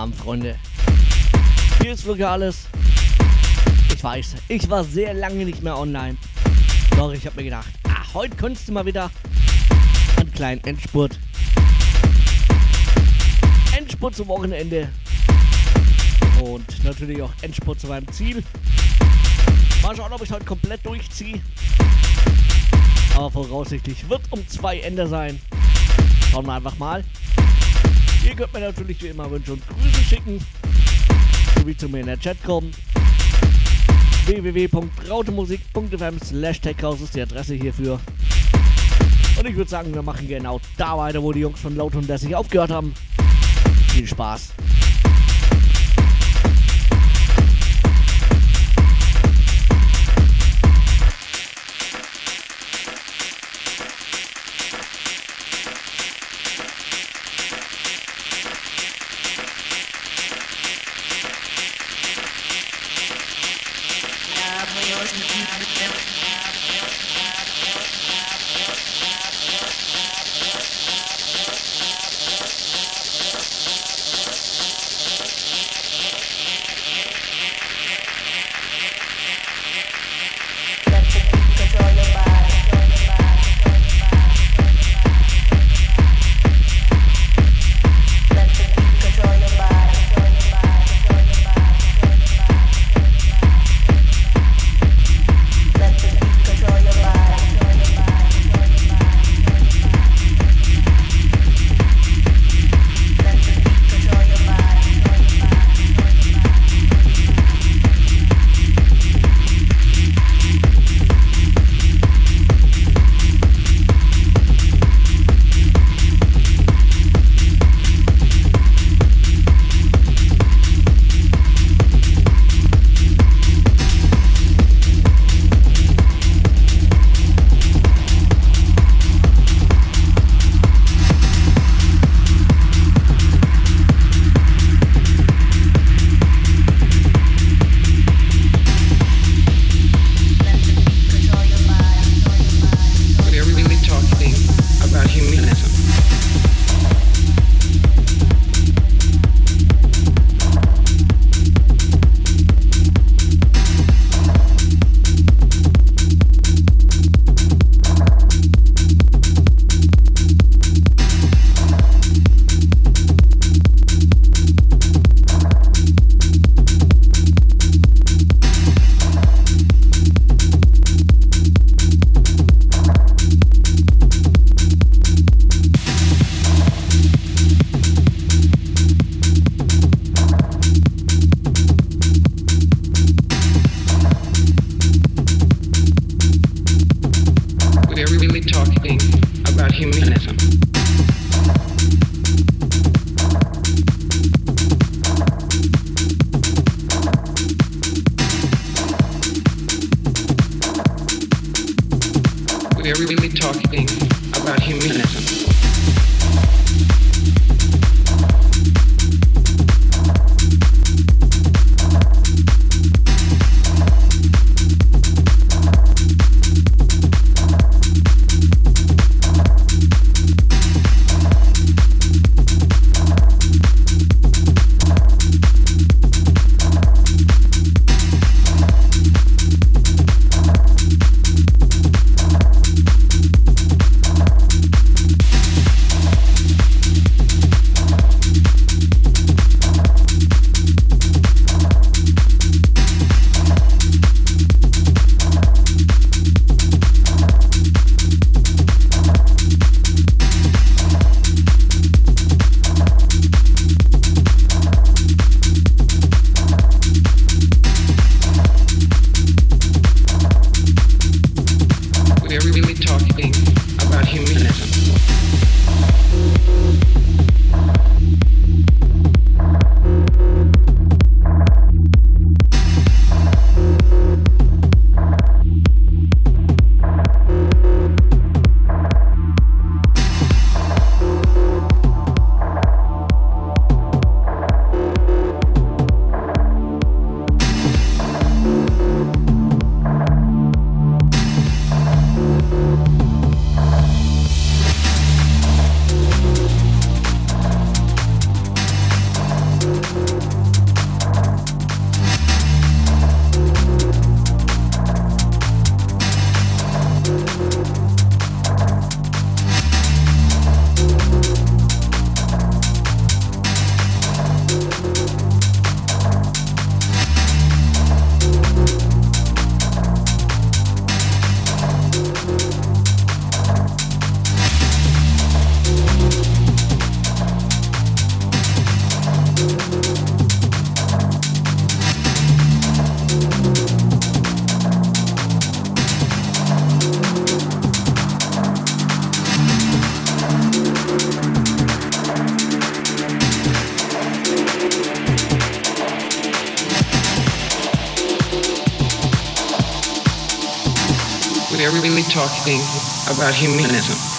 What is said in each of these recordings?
Abend, Freunde. Hier ist wirklich alles. Ich weiß, ich war sehr lange nicht mehr online. Doch, ich habe mir gedacht, ah, heute könntest du mal wieder einen kleinen Endspurt. Endspurt zum Wochenende. Und natürlich auch Endspurt zu meinem Ziel. Mal schauen, ob ich heute komplett durchziehe. Aber voraussichtlich wird um zwei Ende sein. Schauen wir einfach mal. Ihr könnt mir natürlich wie immer Wünsche und Grüße schicken. Sowie zu mir in der Chat kommen. www.rautemusik.fm slash ist die Adresse hierfür. Und ich würde sagen, wir machen genau da weiter, wo die Jungs von Laut und Lässig aufgehört haben. Viel Spaß. we're really talking about humanism. About humanism.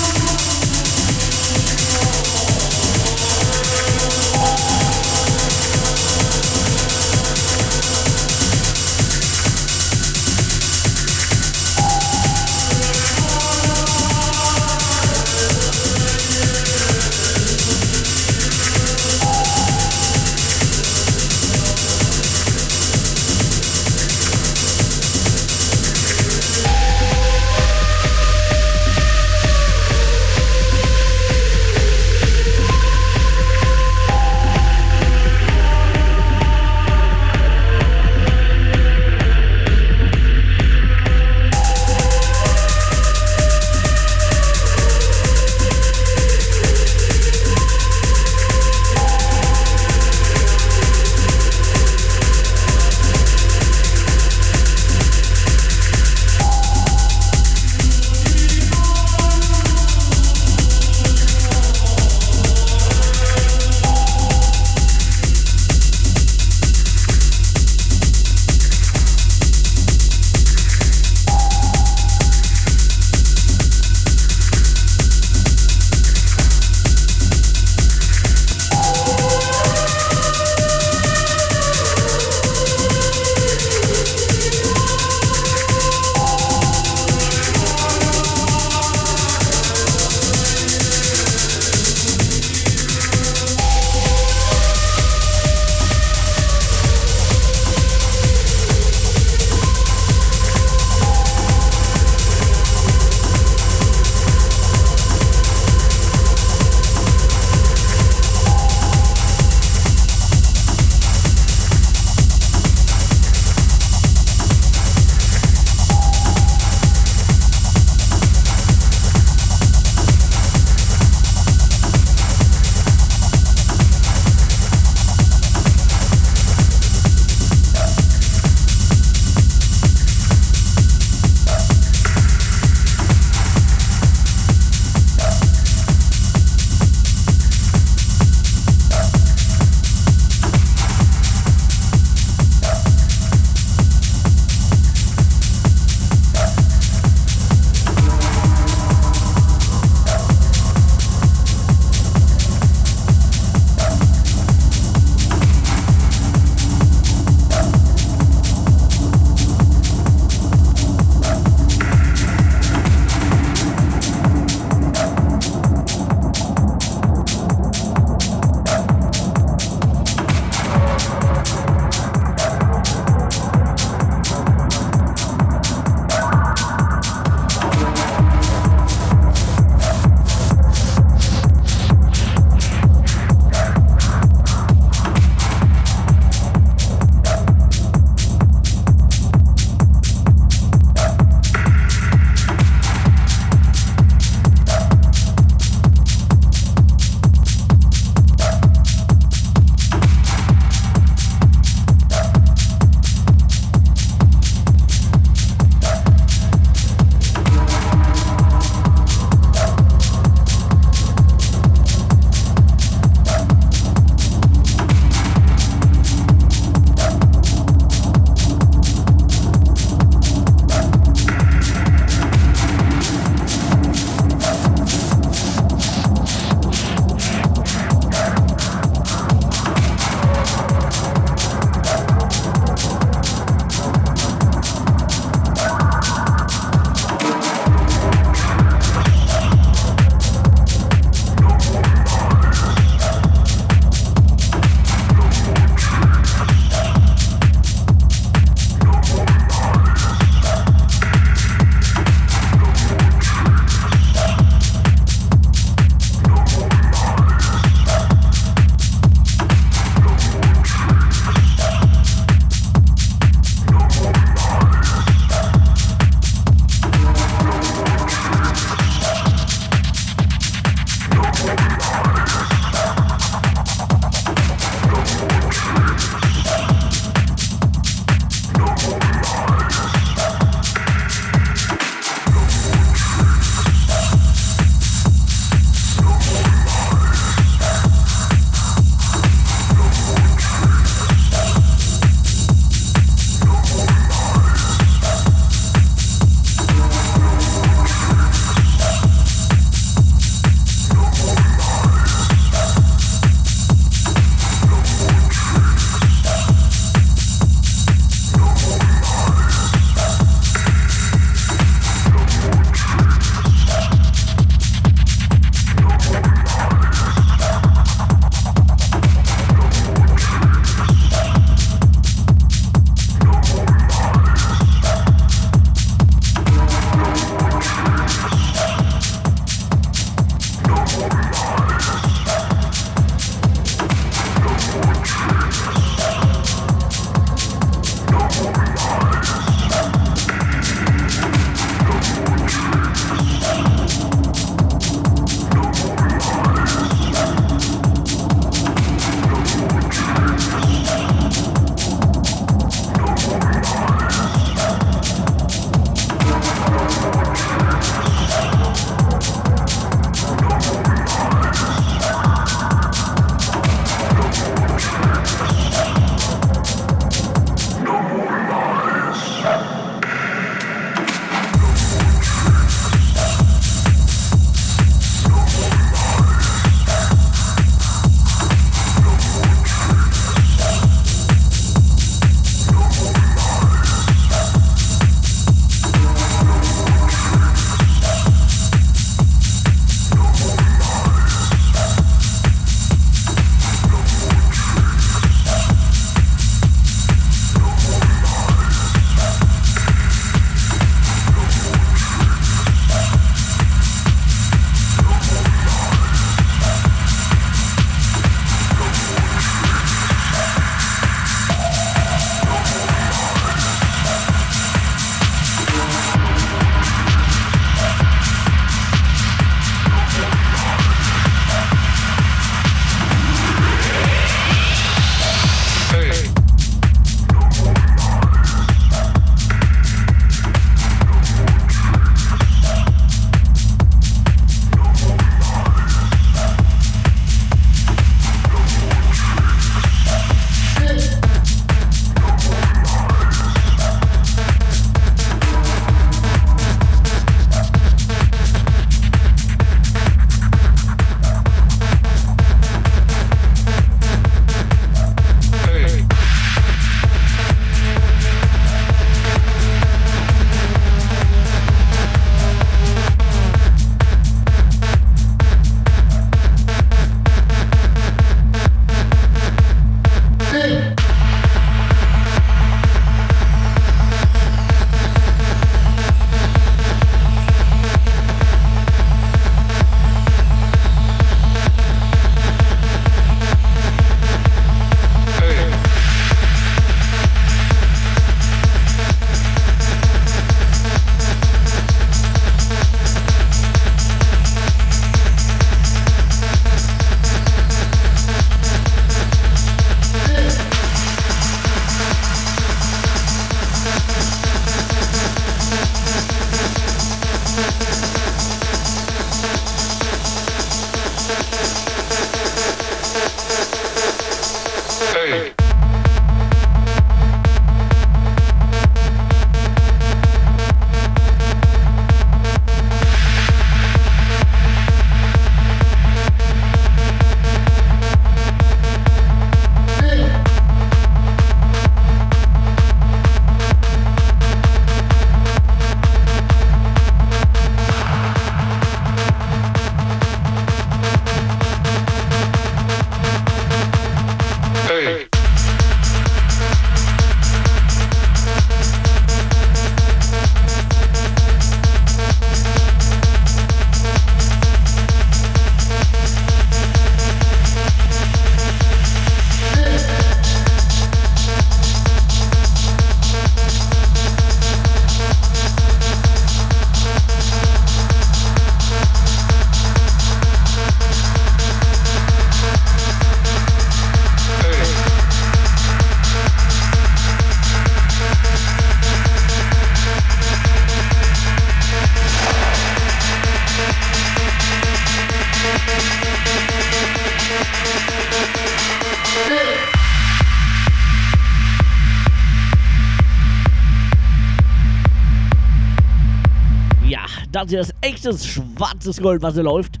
Echtes schwarzes Gold, was hier läuft.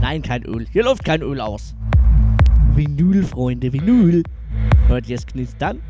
Nein, kein Öl. Hier läuft kein Öl aus. Vinyl, Freunde, Vinyl. Hört ihr es knistern?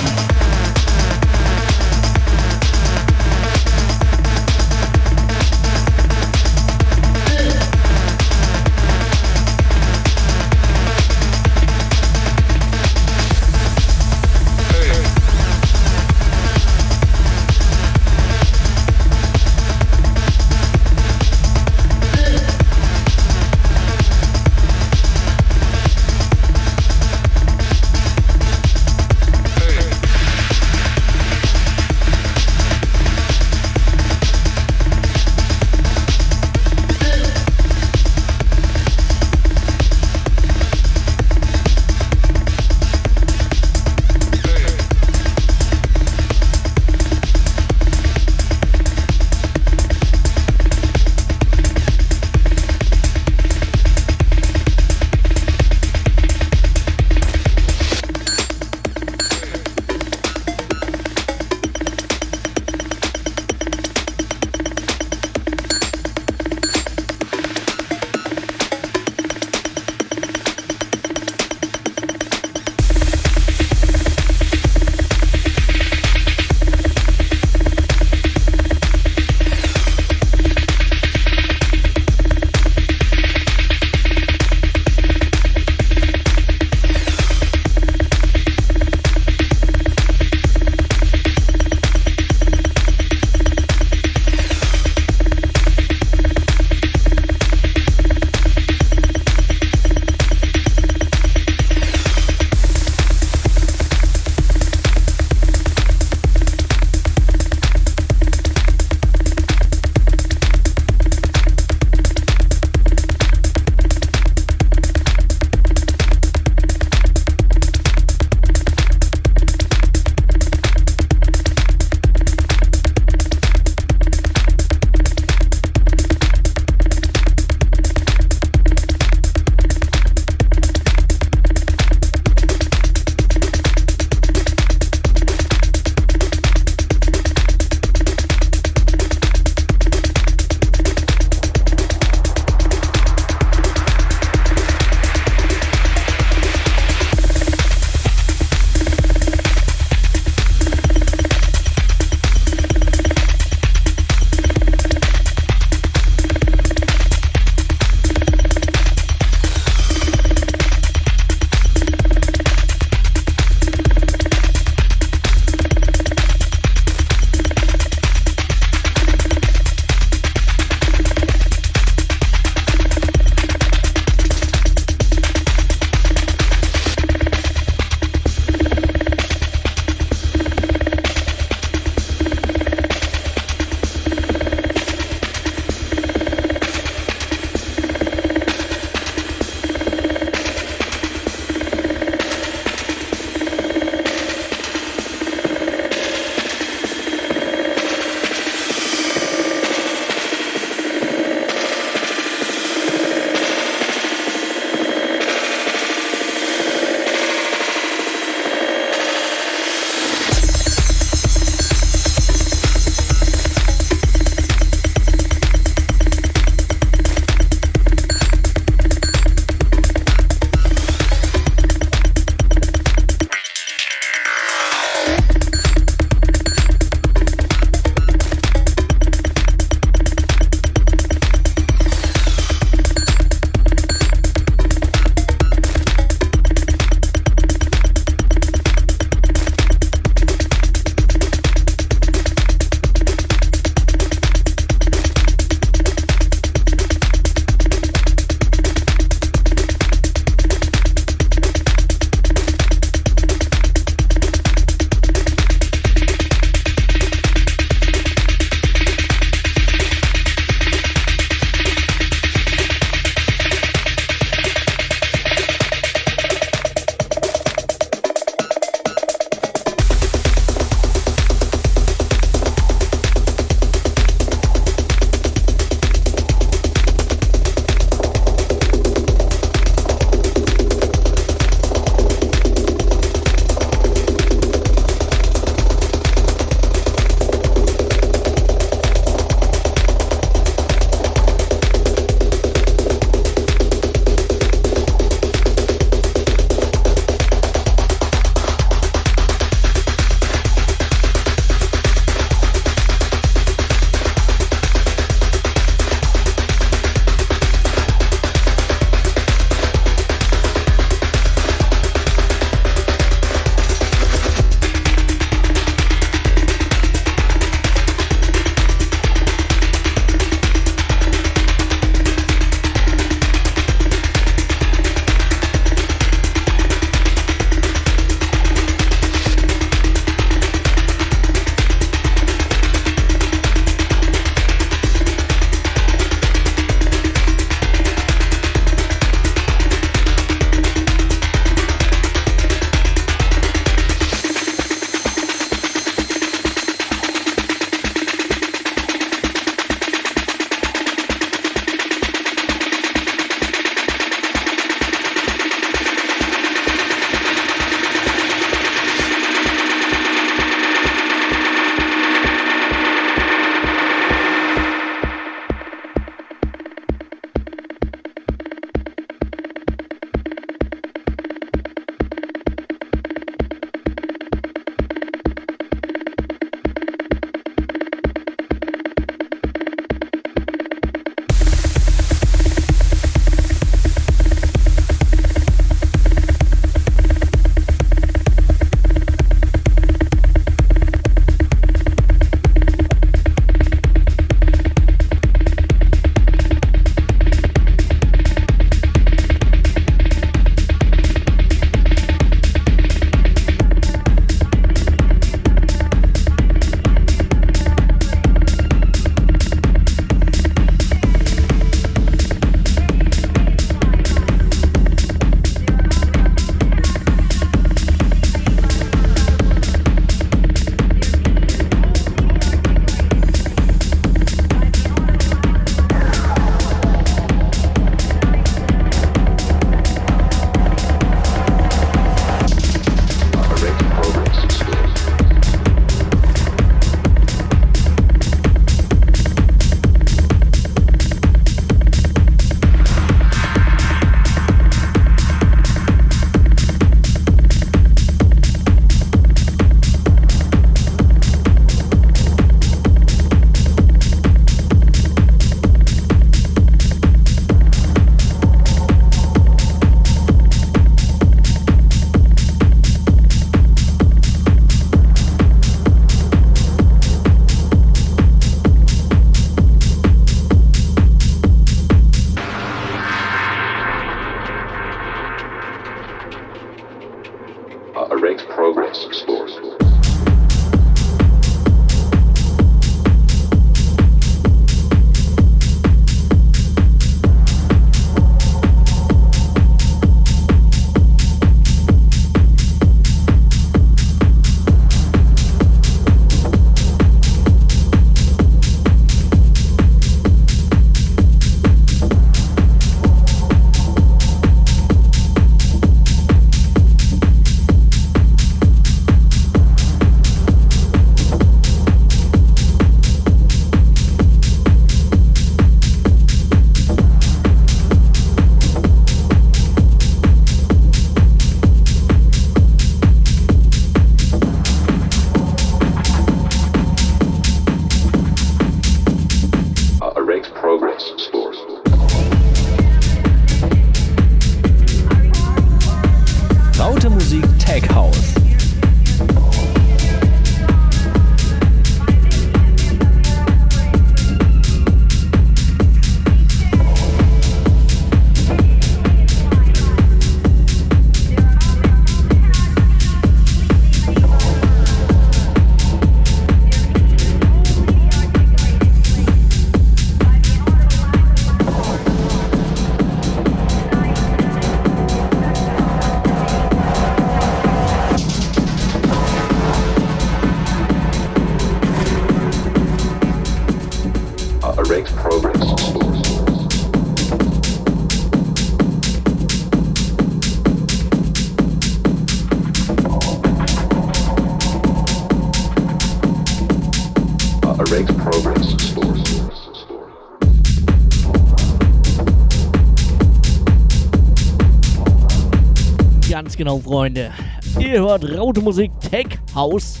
Genau, Freunde. Ihr hört Raute Musik Tech House.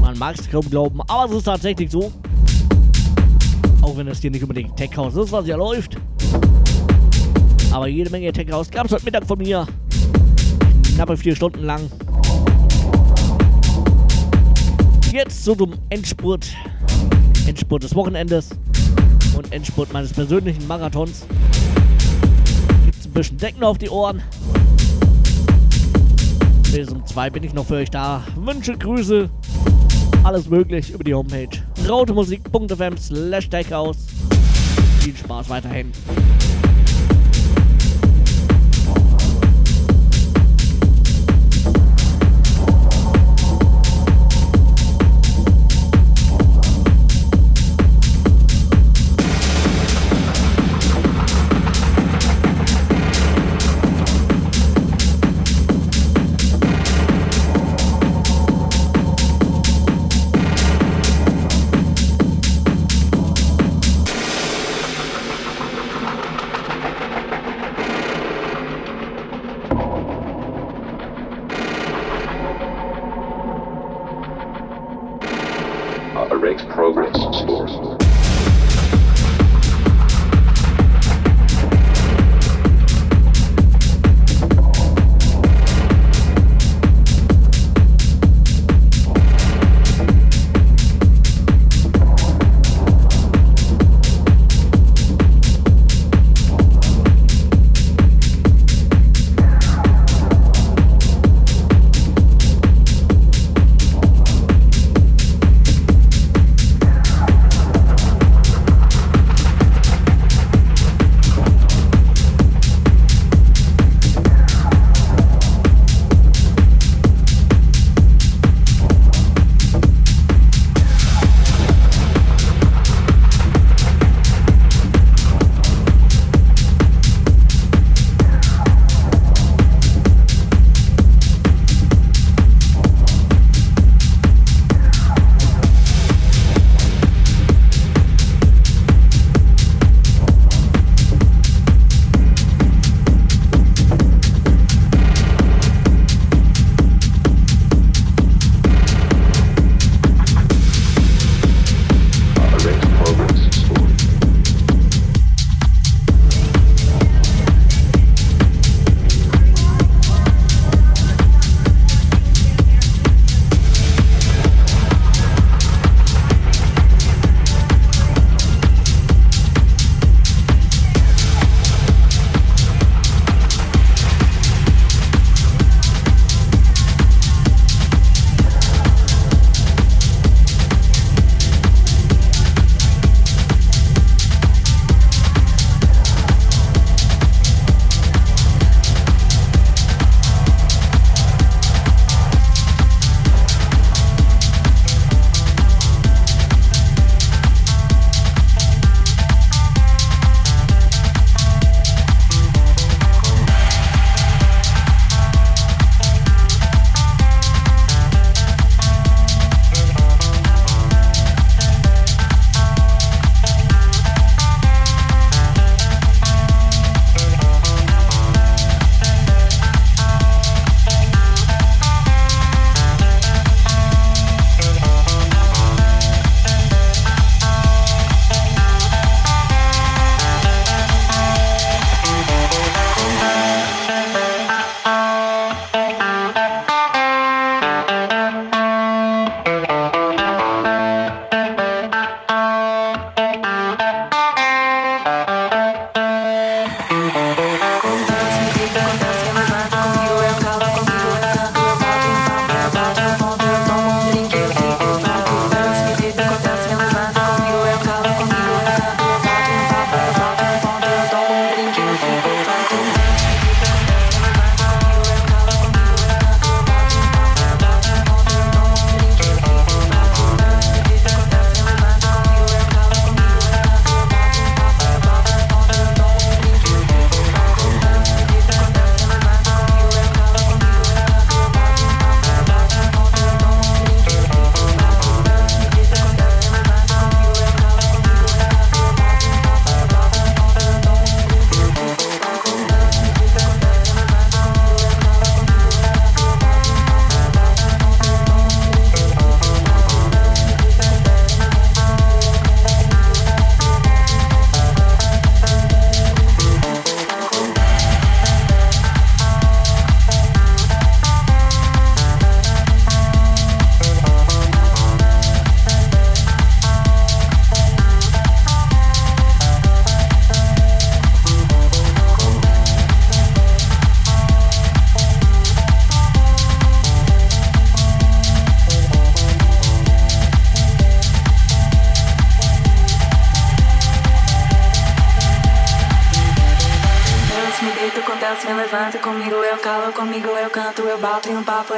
Man mag es kaum glauben, aber es ist tatsächlich so. Auch wenn es hier nicht unbedingt Tech House ist, was ja läuft. Aber jede Menge Tech House gab es heute Mittag von mir. Knappe vier Stunden lang. Jetzt so zum Endspurt. Endspurt des Wochenendes und Endspurt meines persönlichen Marathons. Gibt's ein bisschen Decken auf die Ohren. Bis um 2 bin ich noch für euch da. Wünsche, Grüße, alles möglich über die Homepage rautemusik.fm slash Viel Spaß weiterhin.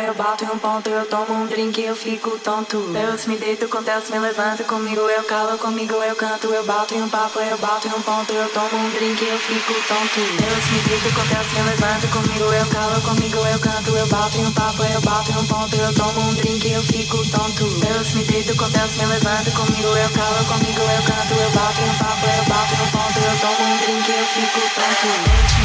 Eu bato em um ponto, eu tomo um drink, eu fico tonto. Deus me deito, acontece, me levanta comigo, eu calo comigo, eu canto, eu bato em um papo, eu bato em um ponto, eu tomo um drink, eu fico tonto. Deus me deito, acontece, me levanta comigo, eu calo comigo, eu canto, eu bato em um papo, eu bato em um ponto, eu tomo um drink, eu fico tonto. Deus me deito, acontece, me levanta comigo, eu calo comigo, eu canto, eu bato em um papo, eu bato em um ponto, eu tomo um drink, eu fico tonto.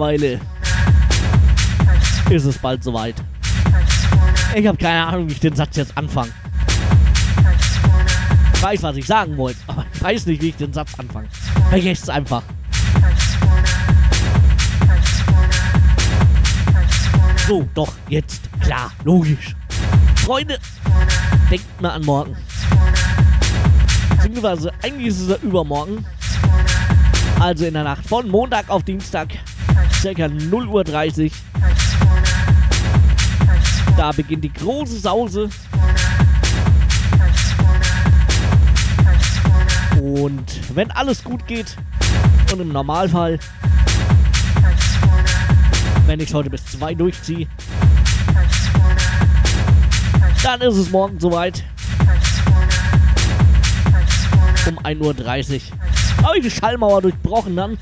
Mittlerweile ist es bald soweit. Ich habe keine Ahnung, wie ich den Satz jetzt anfange. Ich weiß, was ich sagen wollte, aber ich weiß nicht, wie ich den Satz anfange. Vergesst es einfach. So, doch, jetzt. Klar, logisch. Freunde, denkt mal an morgen. Beziehungsweise eigentlich ist es ja übermorgen. Also in der Nacht von Montag auf Dienstag, circa 0.30 Uhr. Da beginnt die große Sause. Und wenn alles gut geht und im Normalfall, wenn ich heute bis 2 durchziehe, dann ist es morgen soweit. Um 1.30 Uhr. Habe ich die Schallmauer durchbrochen dann.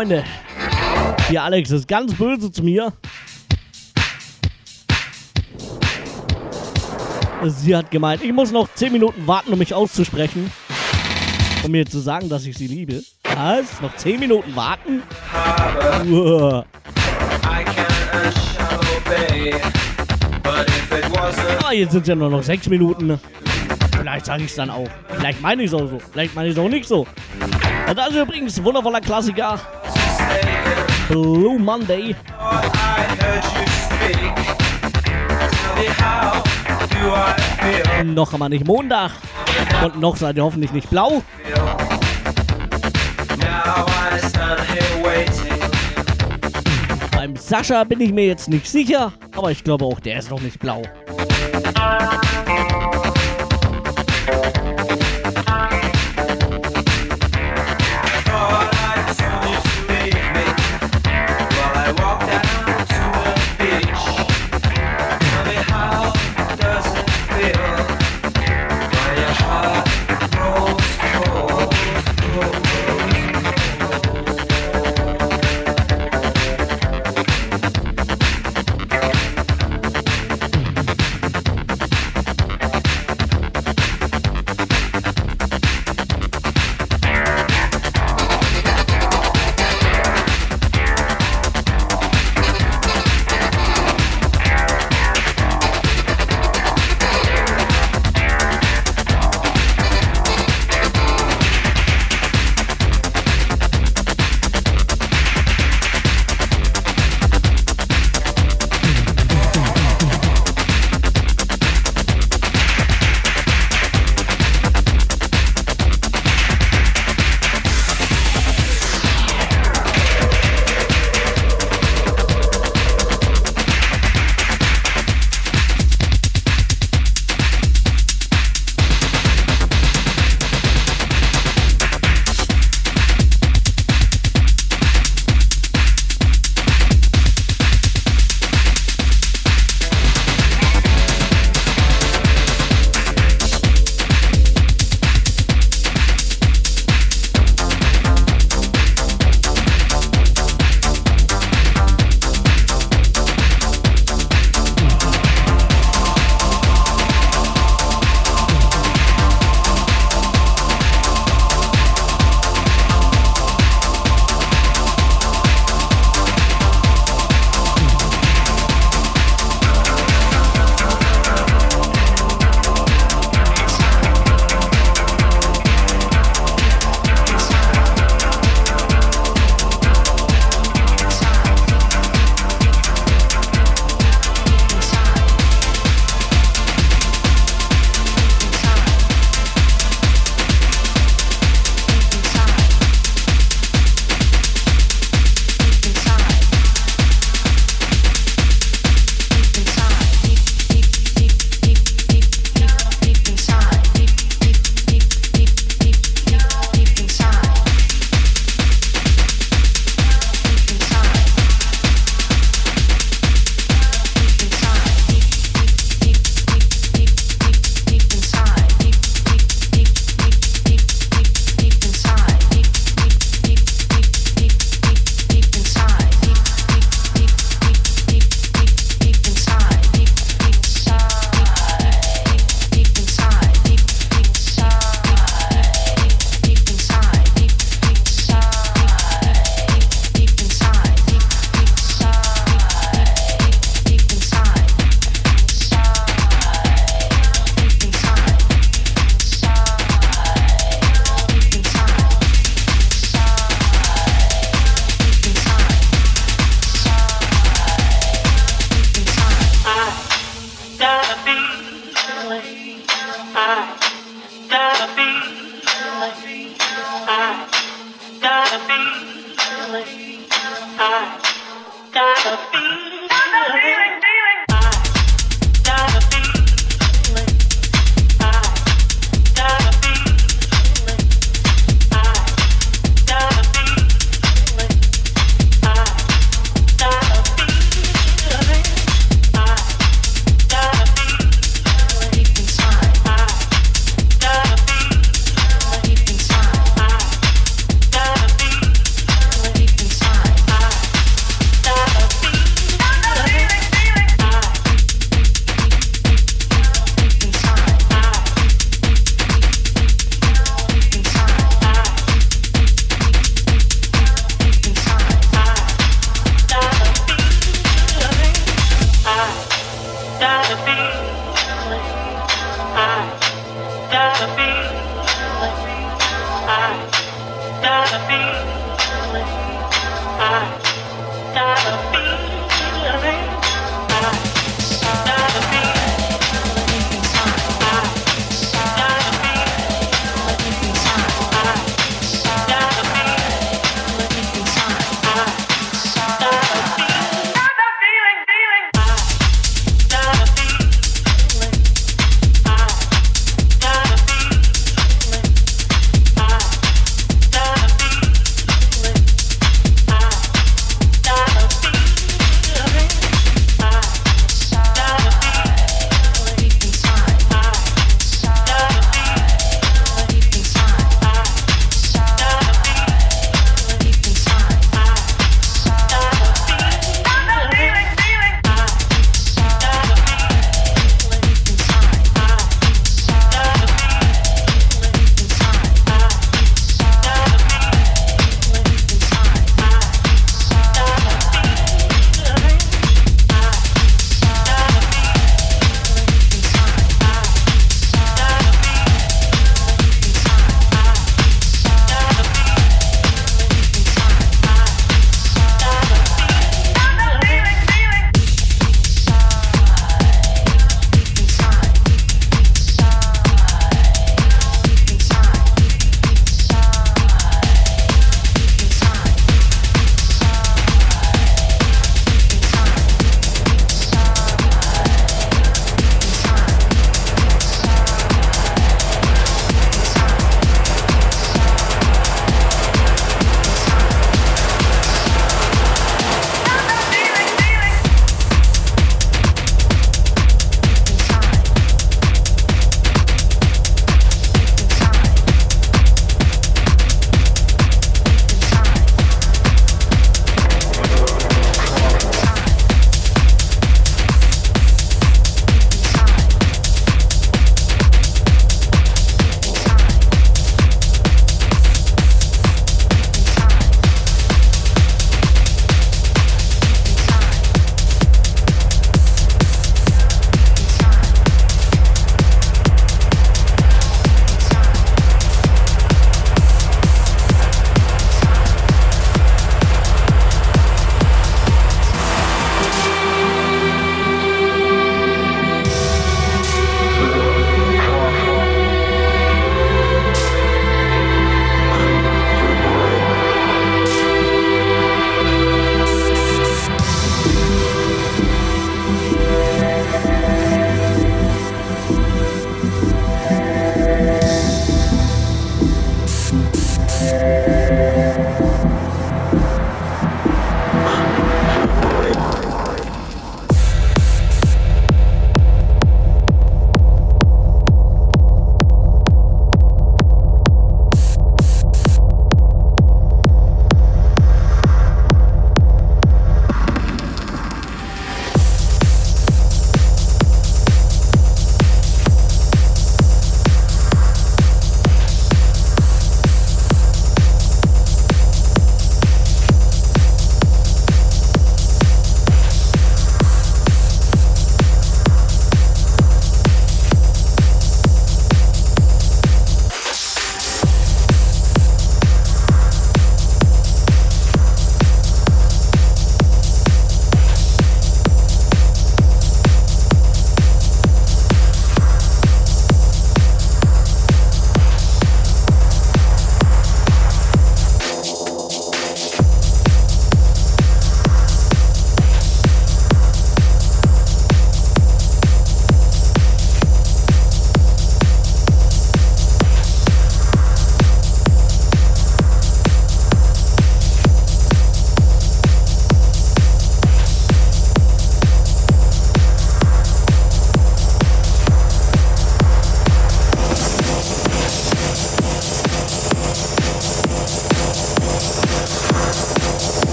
Freunde. Die Alex ist ganz böse zu mir. Sie hat gemeint, ich muss noch 10 Minuten warten, um mich auszusprechen. Um mir zu sagen, dass ich sie liebe. Was? Noch 10 Minuten warten? Ah, jetzt sind es ja nur noch 6 Minuten. Vielleicht sage ich es dann auch. Vielleicht meine ich es auch so. Vielleicht meine ich es auch nicht so. Und das ist übrigens wundervoller Klassiker. Blue Monday. Noch einmal nicht Montag. Und noch seid ihr hoffentlich nicht blau. Beim Sascha bin ich mir jetzt nicht sicher, aber ich glaube auch, der ist noch nicht blau.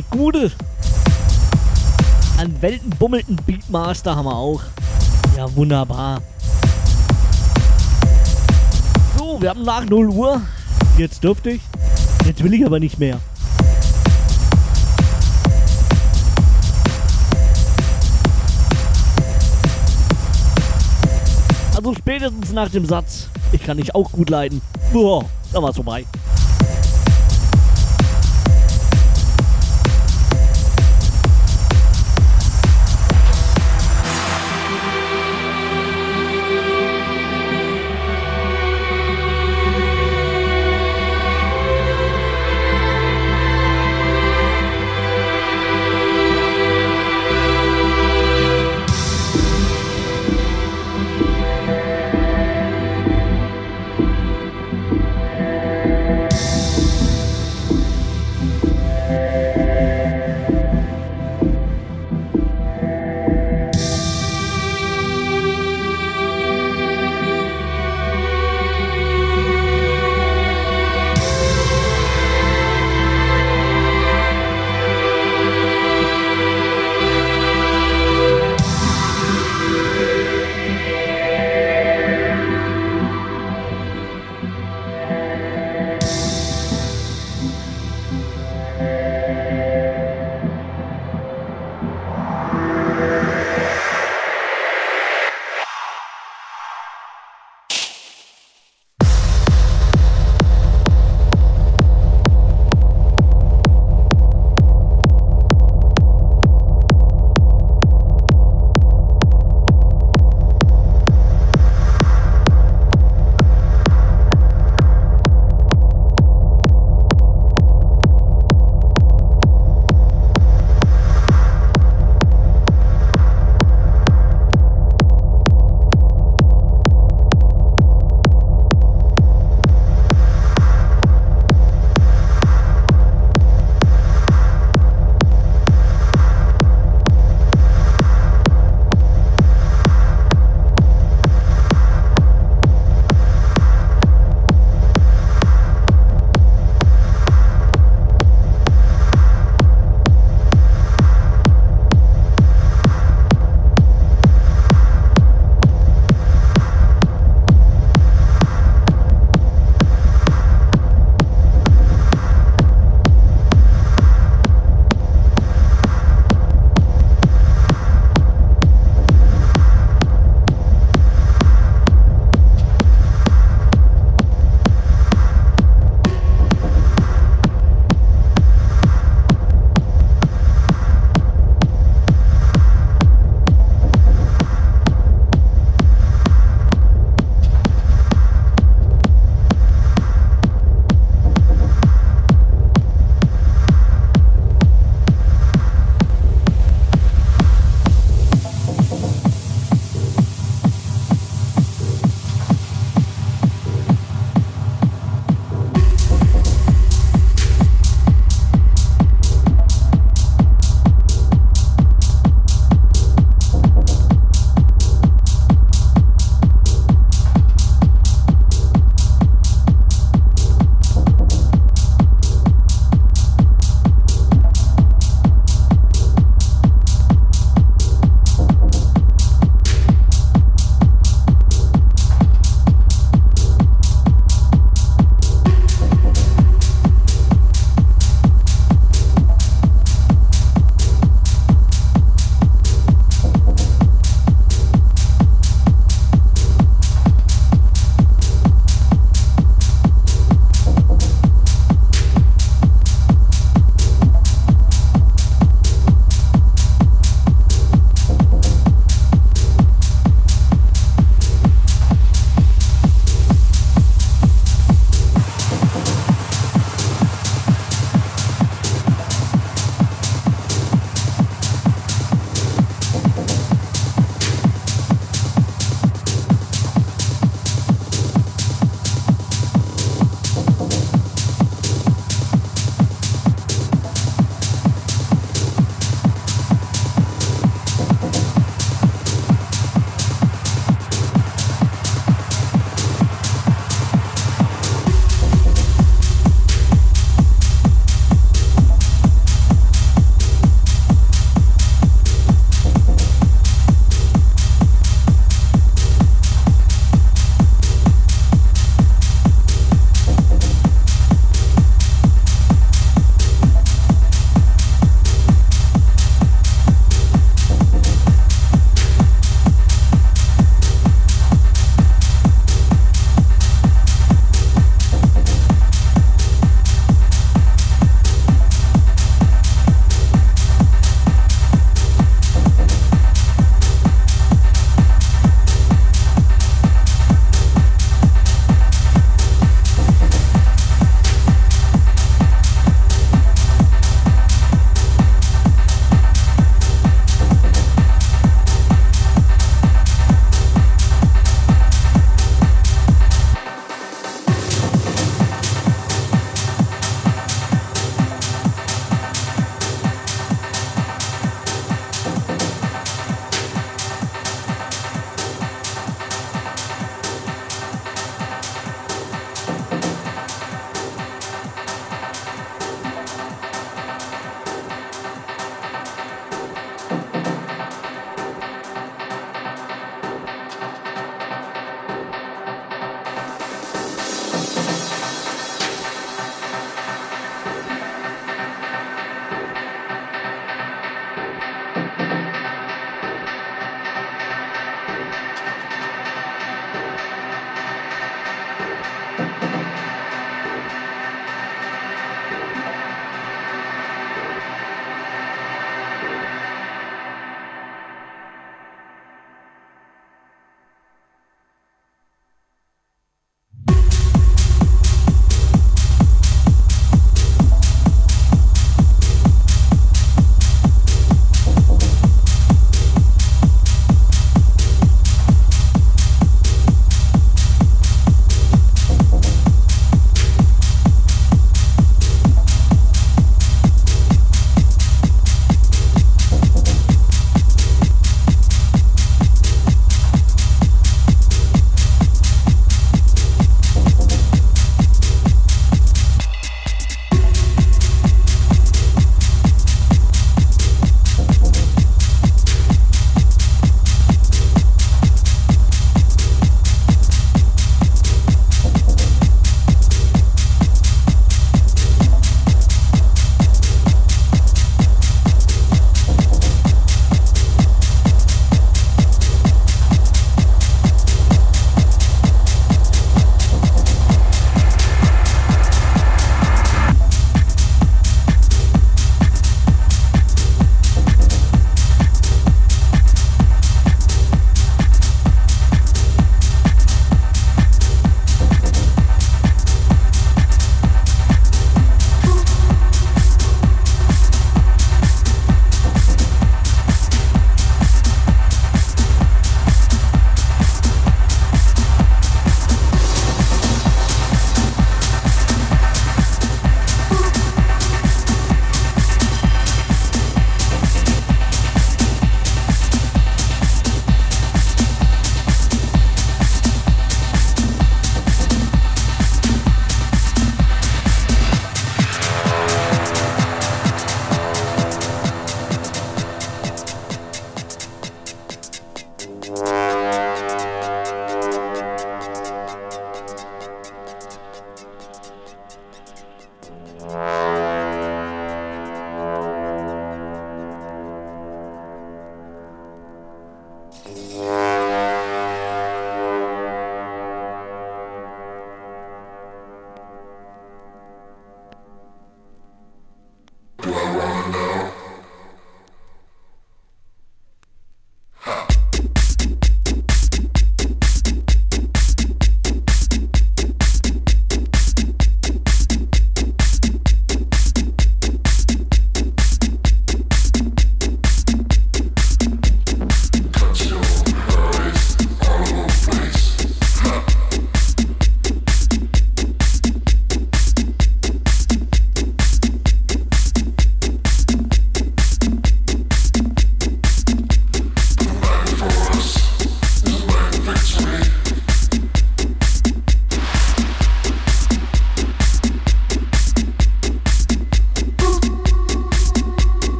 Ein gutes. An Welten bummelten Beatmaster haben wir auch. Ja, wunderbar. So, wir haben nach 0 Uhr. Jetzt dürfte ich. Jetzt will ich aber nicht mehr. Also spätestens nach dem Satz, ich kann dich auch gut leiden. Boah, da war's vorbei.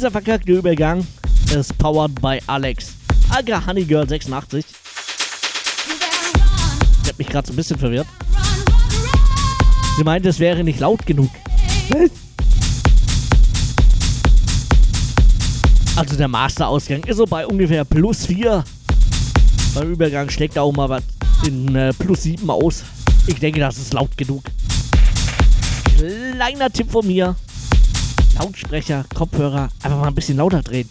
Dieser verkackte Übergang ist powered by Alex. Aga Honeygirl 86. Ich hab mich gerade so ein bisschen verwirrt. Sie meinte, es wäre nicht laut genug. Was? Also der Masterausgang ist so bei ungefähr plus 4. Beim Übergang schlägt auch mal was in äh, plus 7 aus. Ich denke, das ist laut genug. Kleiner Tipp von mir. Lautsprecher, Kopfhörer, einfach mal ein bisschen lauter drehen.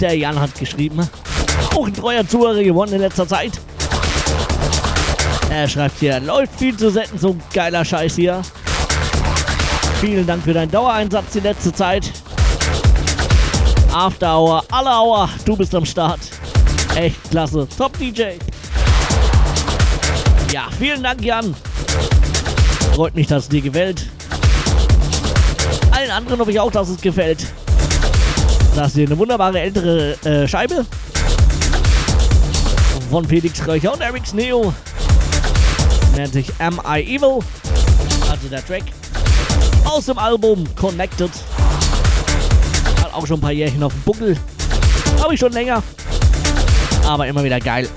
Der Jan hat geschrieben. Auch ein treuer Zuhörer gewonnen in letzter Zeit. Er schreibt hier, läuft viel zu setzen, so geiler Scheiß hier. Vielen Dank für deinen Dauereinsatz die letzte Zeit. After Hour, alle Hour, du bist am Start. Echt klasse. Top DJ. Ja, vielen Dank, Jan. Freut mich, dass es dir gefällt. Allen anderen hoffe ich auch, dass es gefällt. Das ist hier eine wunderbare ältere äh, Scheibe von Felix Kreucher und Erics Neo. Nennt sich Am I Evil? Also der Track aus dem Album Connected. Hat auch schon ein paar Jährchen auf dem Buckel. Habe ich schon länger. Aber immer wieder geil.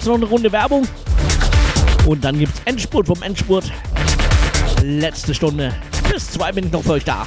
Gibt es noch eine Runde Werbung. Und dann gibt es Endspurt vom Endspurt. Letzte Stunde. Bis zwei bin ich noch für euch da.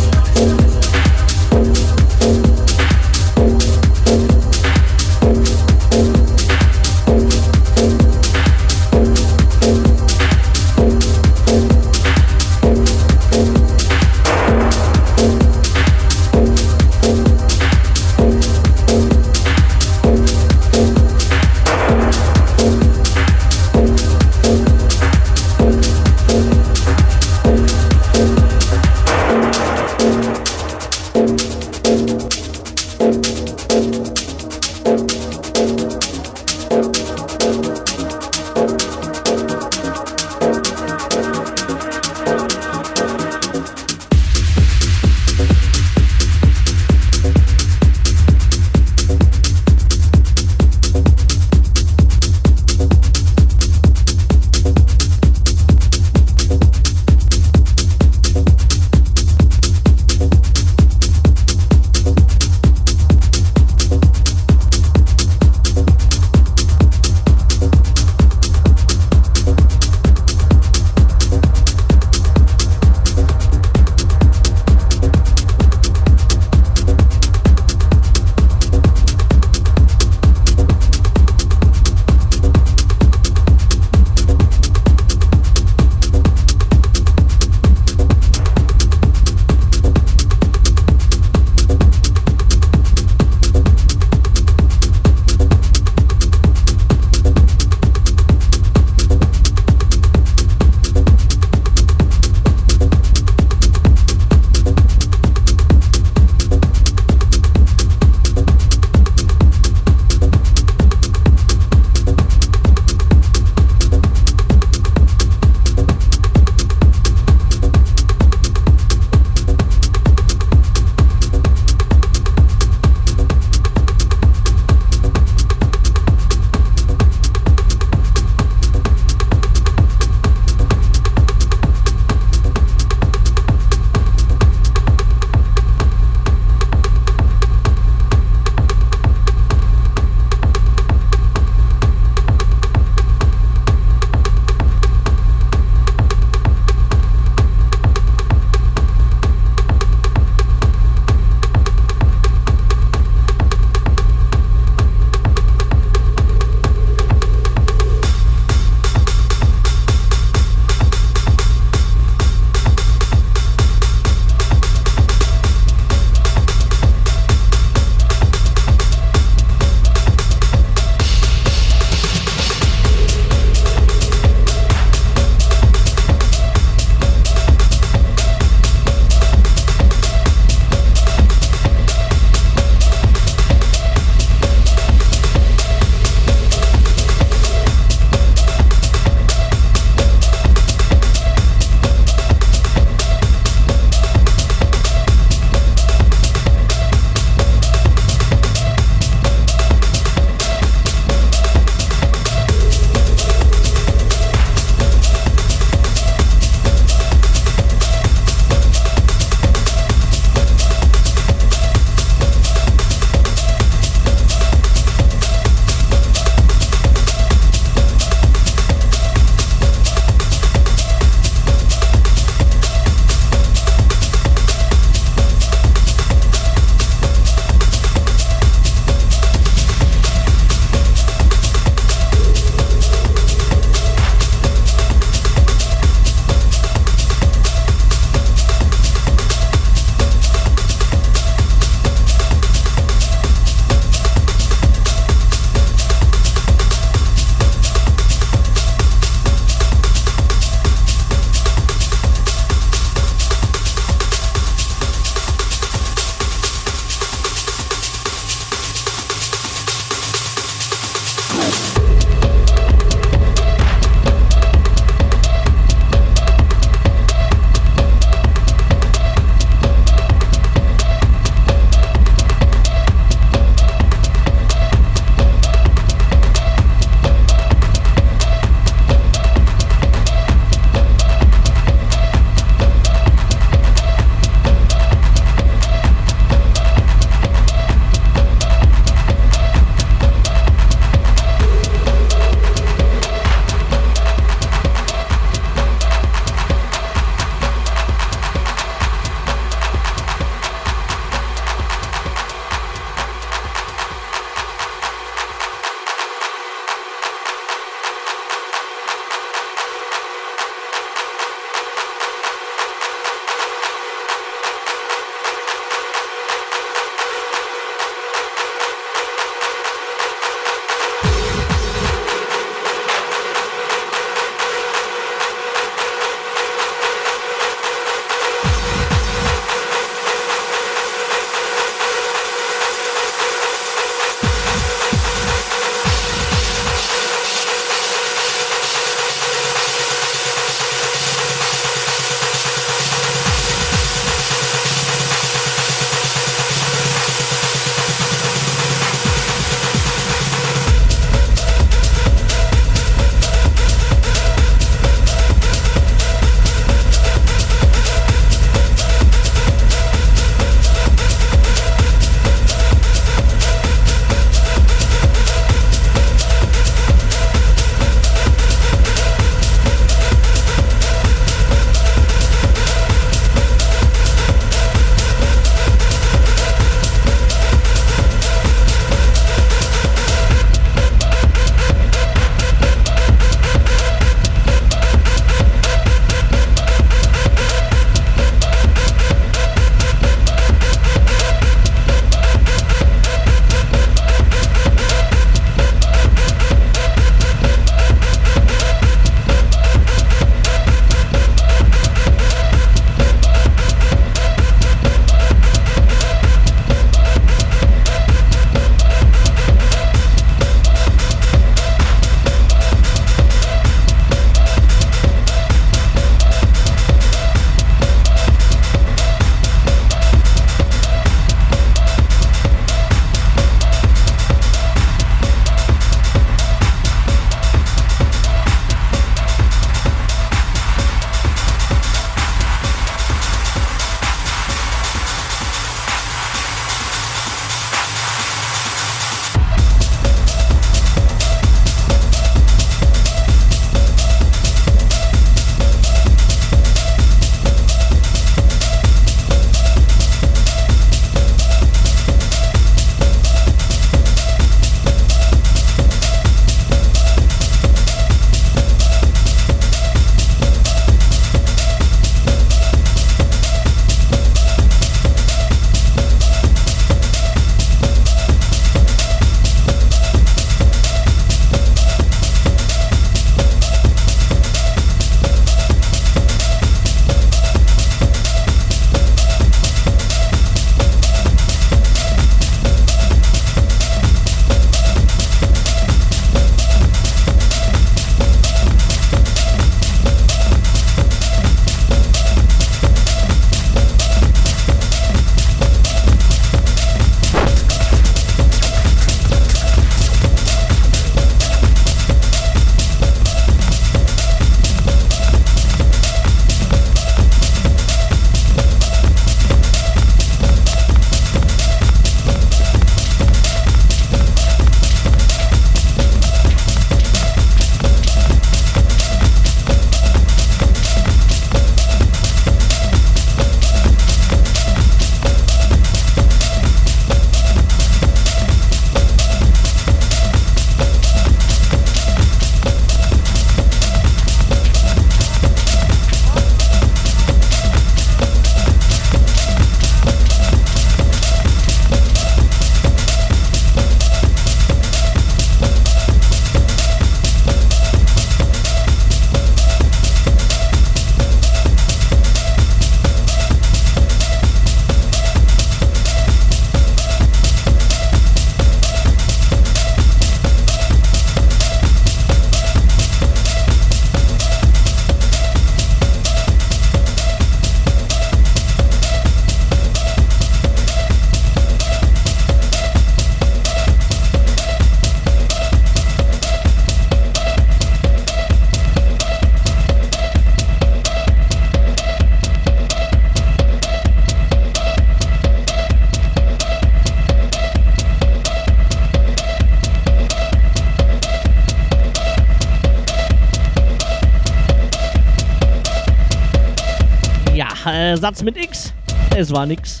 Satz mit X. Es war nix.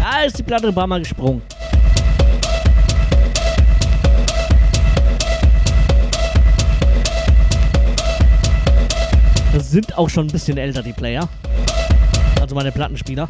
Da ist die Platte ein paar Mal gesprungen. Das sind auch schon ein bisschen älter, die Player. Also meine Plattenspieler.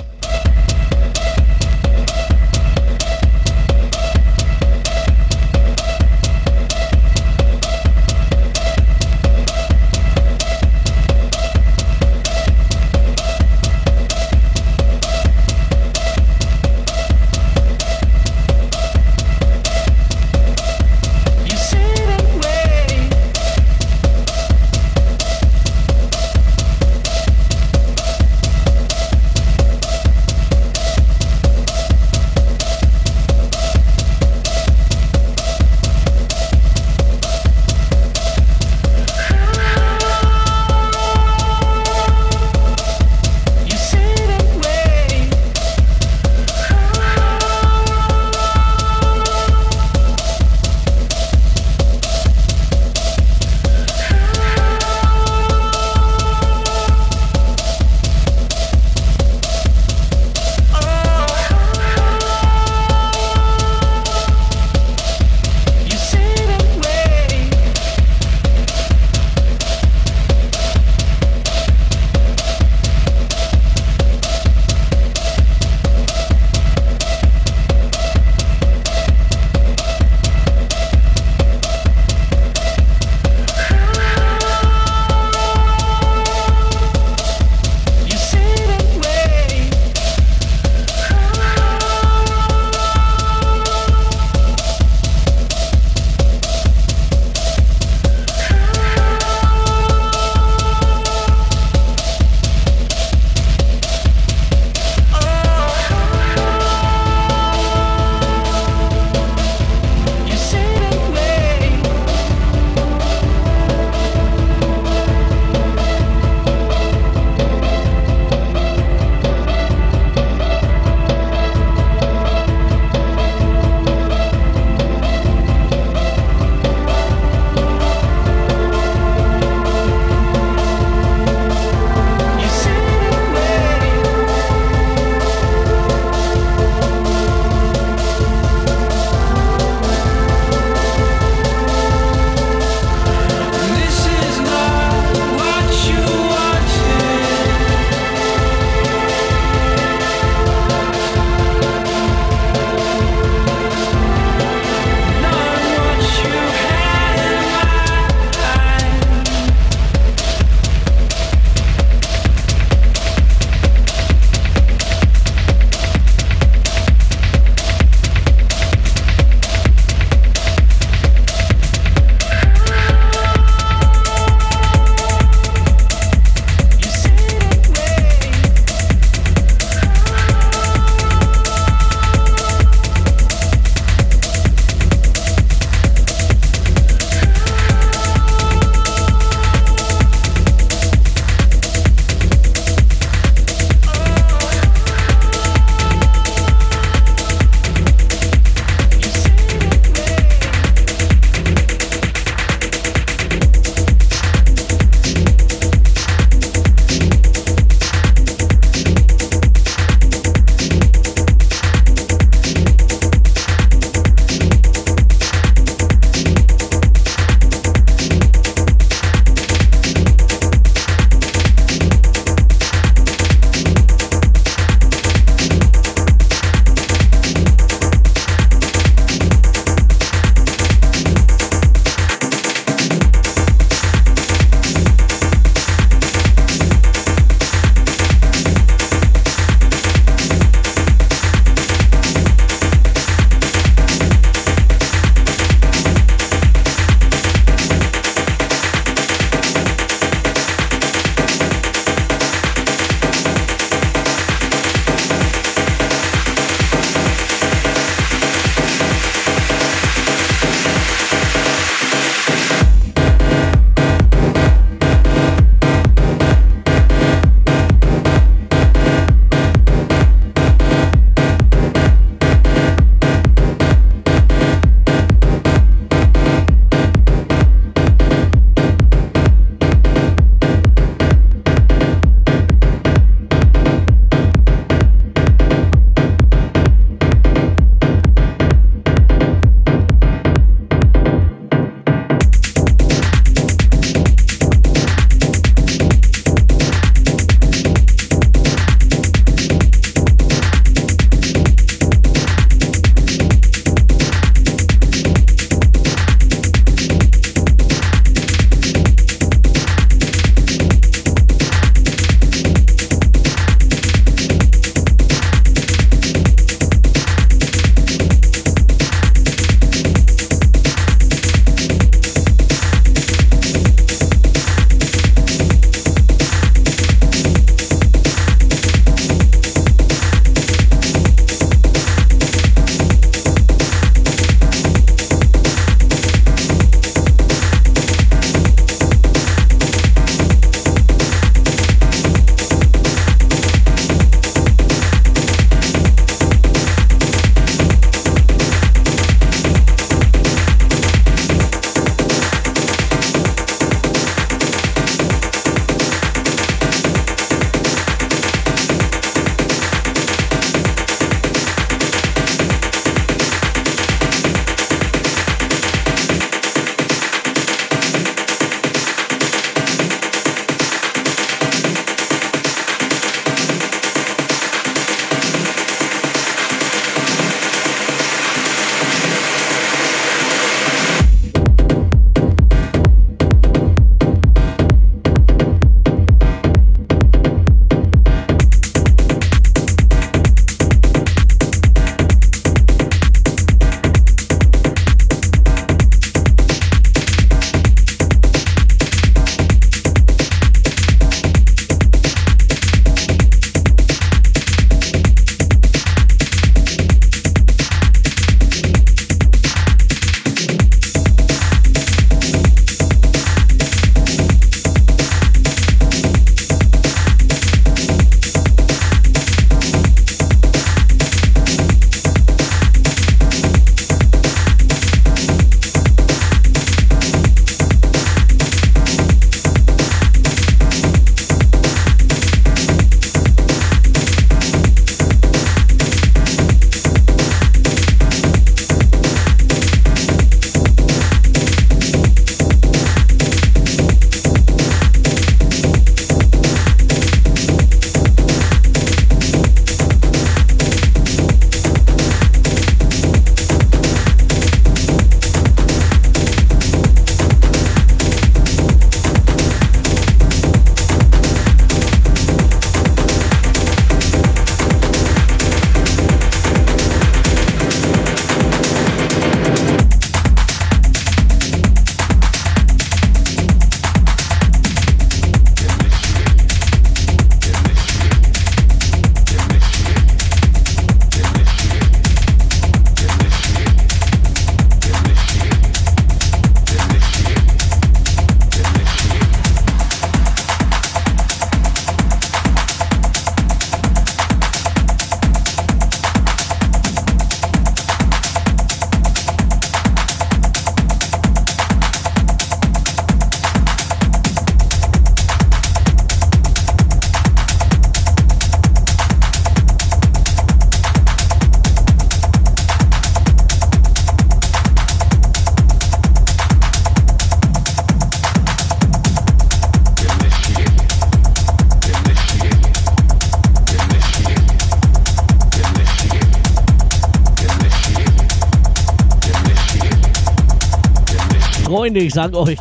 Sag euch,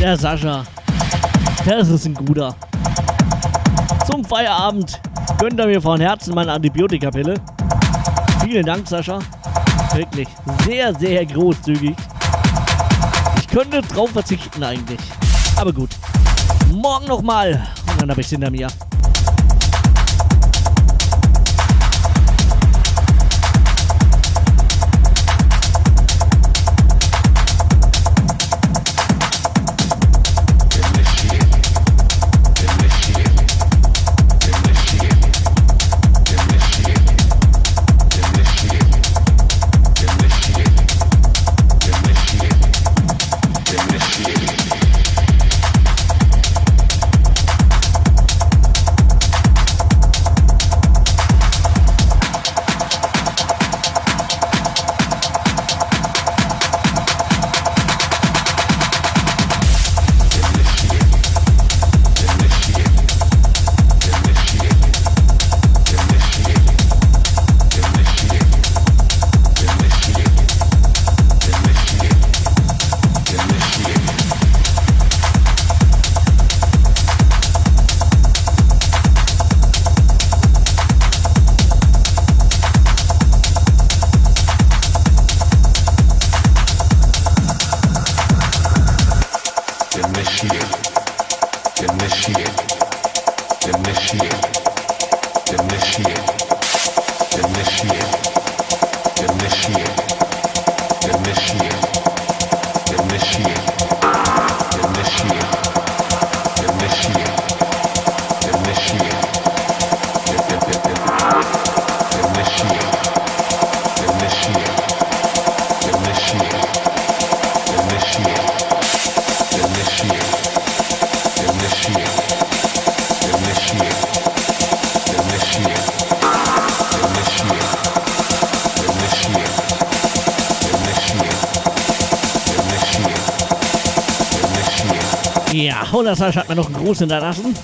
der Sascha, das ist ein guter. Zum Feierabend gönnt er mir von Herzen meine Antibiotikapille. Vielen Dank, Sascha. Wirklich sehr, sehr großzügig. Ich könnte drauf verzichten eigentlich. Aber gut. Morgen nochmal. Und dann habe ich es hinter mir. Sascha hat mir noch einen Gruß hinterlassen.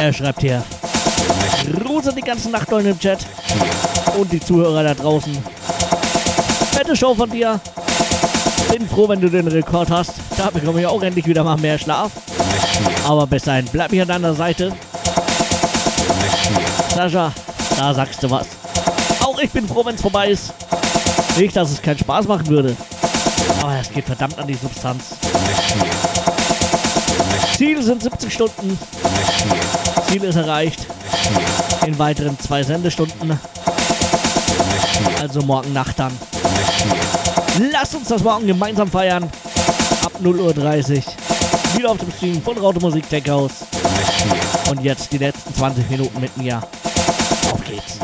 Er schreibt hier. Grüße die ganzen Nachtleute im Chat. Und die Zuhörer da draußen. Fette Show von dir. Bin froh, wenn du den Rekord hast. Da bekomme ich auch endlich wieder mal mehr Schlaf. Aber bis dahin, bleib mich an deiner Seite. Sascha, da sagst du was. Auch ich bin froh, wenn es vorbei ist. Nicht, dass es keinen Spaß machen würde. Aber es geht verdammt an die Substanz. Ziel sind 70 Stunden. Ziel ist erreicht. In weiteren zwei Sendestunden. Also morgen Nacht dann. Lasst uns das morgen gemeinsam feiern. Ab 0.30 Uhr. Wieder auf dem Stream von Rautemusik Tech House. Und jetzt die letzten 20 Minuten mit mir. Auf geht's.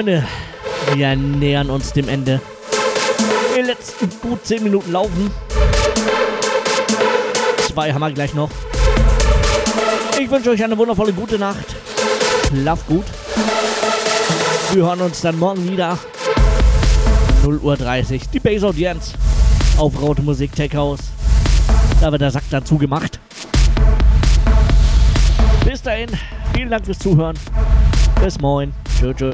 Freunde, wir nähern uns dem Ende. Die letzten gut 10 Minuten laufen. Zwei haben wir gleich noch. Ich wünsche euch eine wundervolle gute Nacht. Schlaf gut. Wir hören uns dann morgen wieder. 0 Uhr 30. Die Base Audienz auf Raute Musik Tech House. Da wird der Sack dann zugemacht. Bis dahin, vielen Dank fürs Zuhören. Bis morgen. Tschö, tschö.